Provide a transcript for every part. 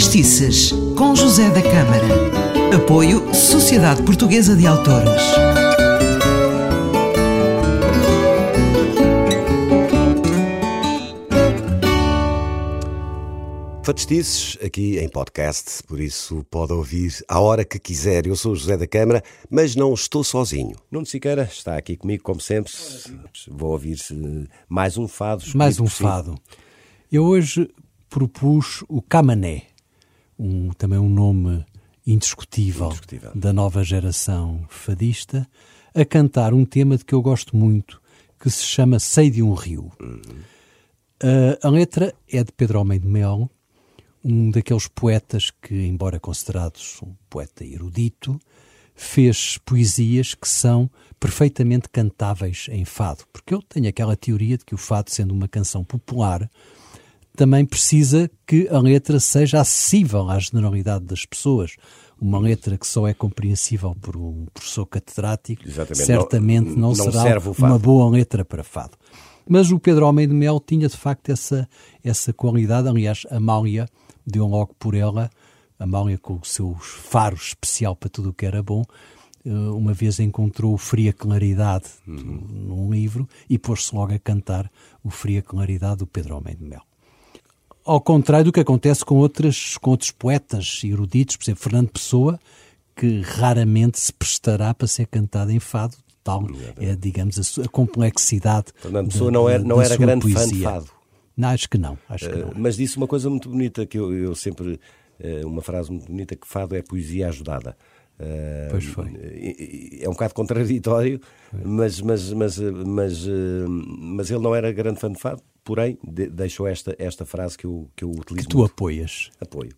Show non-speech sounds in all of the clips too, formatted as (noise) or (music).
Factistices, com José da Câmara. Apoio Sociedade Portuguesa de Autores. Factices, aqui em podcast, por isso pode ouvir à hora que quiser. Eu sou José da Câmara, mas não estou sozinho. Nuno Siqueira está aqui comigo, como sempre. Vou ouvir mais um fado. Mais um fado. Eu hoje propus o Camané, um, também um nome indiscutível, indiscutível, da nova geração fadista, a cantar um tema de que eu gosto muito, que se chama Sei de um Rio. Uhum. Uh, a letra é de Pedro Almeida Mel, um daqueles poetas que, embora considerados um poeta erudito, fez poesias que são perfeitamente cantáveis em fado. Porque eu tenho aquela teoria de que o fado, sendo uma canção popular, também precisa que a letra seja acessível à generalidade das pessoas. Uma letra que só é compreensível por um professor catedrático Exatamente. certamente não, não, não será uma boa letra para fado. Mas o Pedro Almeida Mel tinha de facto essa, essa qualidade. Aliás, Amália deu logo por ela, Amália com o seu faro especial para tudo o que era bom, eh, uma vez encontrou o Fria Claridade uhum. num livro e pôs-se logo a cantar o Fria Claridade do Pedro Almeida Mel ao contrário do que acontece com, outras, com outros poetas eruditos, por exemplo, Fernando Pessoa, que raramente se prestará para ser cantado em fado, tal é, digamos, a, a complexidade. Fernando Pessoa não era, não era grande poesia. fã de fado. Não, acho que não. Acho que não. Uh, mas disse uma coisa muito bonita, que eu, eu sempre. Uh, uma frase muito bonita, que fado é poesia ajudada. Uh, pois foi. É um bocado contraditório, mas, mas, mas, mas, mas ele não era grande fã de fado porém, de, deixo esta, esta frase que eu, que eu utilizo. Que tu muito. apoias. Apoio.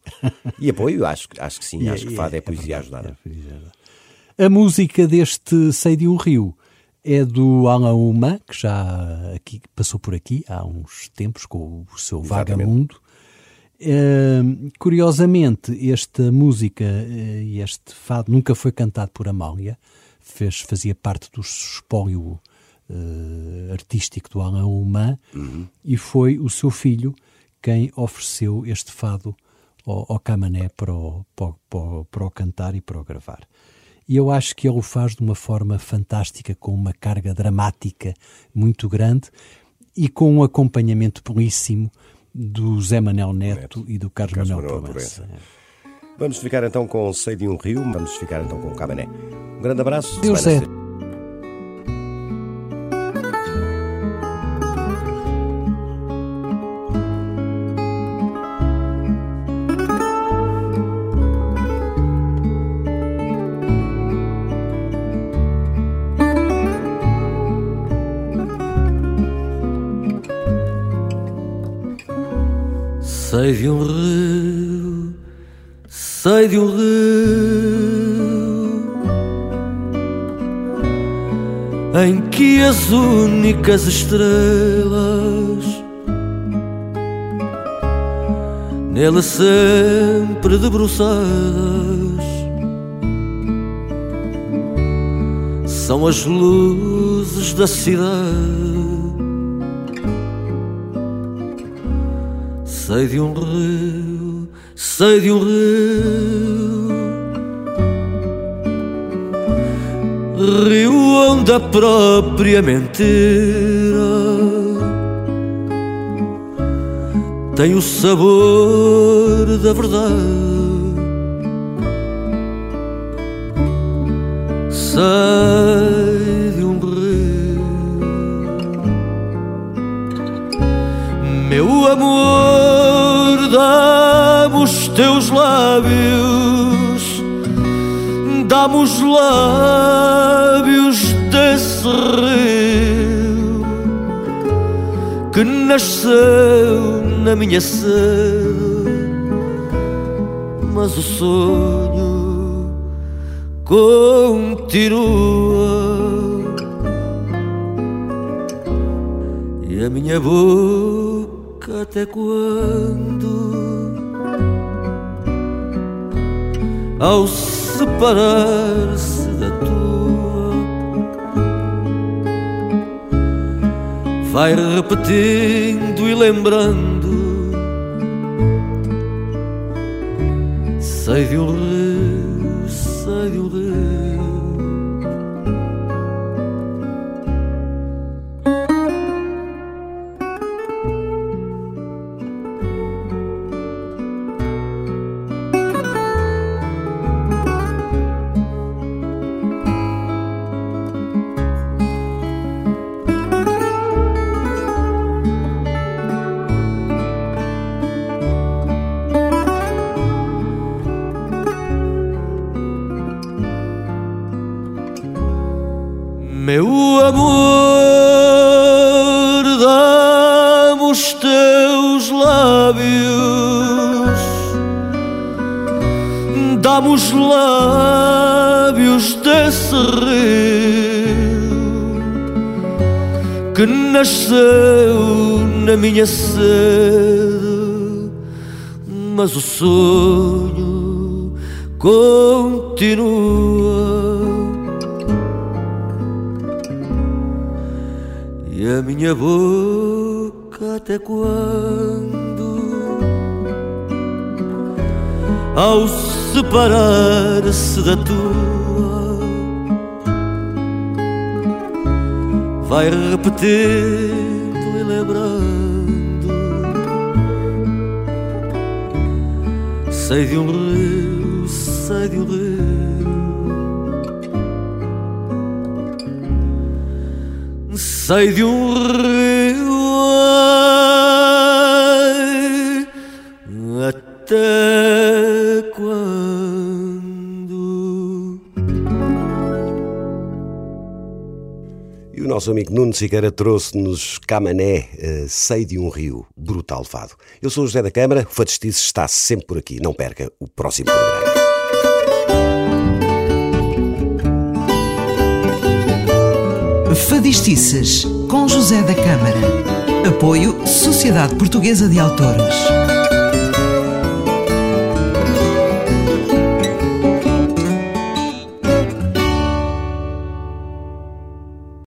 E apoio, acho, acho que sim, (laughs) acho que fado é, é poesia é ajudada. A música deste Sei de um Rio é do Alan Uma, que já aqui, passou por aqui há uns tempos com o seu Exatamente. Vagamundo. Uh, curiosamente, esta música e uh, este fado nunca foi cantado por Amália, fez, fazia parte do espólio uh, artístico do Alain Humain uhum. e foi o seu filho quem ofereceu este fado ao, ao Camané para o, para, para, para o cantar e para o gravar. E eu acho que ele o faz de uma forma fantástica, com uma carga dramática muito grande e com um acompanhamento belíssimo do Zé Manel Neto, Neto. e do Carlos, Carlos Manuel, Manuel Proença. Vamos ficar então com Sei de um Rio, vamos ficar então com o Camané. Um grande abraço. Deus é. Sei de um rio, sei de um rio. Em que as únicas estrelas nele sempre debruçadas são as luzes da cidade Sei de um rio, sei de um rio, rio onde a própria mentira tem o sabor da verdade. Sei lábios, dá-me os lábios desse rio que nasceu na minha sede, mas o sonho continua. E a minha boca até quando ao separar-se da tua, vai repetindo e lembrando Sei de um rio, sei de um rio. Meu amor, dá-me os teus lábios, dá-me os lábios desse rio que nasceu na minha sede, mas o sonho continua. Minha boca até quando? Ao separar-se da tua Vai repetindo e lembrando. Sei de um rio, sei de um rio Sei de um rio até quando E o nosso amigo Nuno Siqueira trouxe-nos Camané, uh, Sei de um Rio, brutal fado. Eu sou o José da Câmara, o Fadistice está sempre por aqui. Não perca o próximo programa. Fadistices, com José da Câmara. Apoio Sociedade Portuguesa de Autores.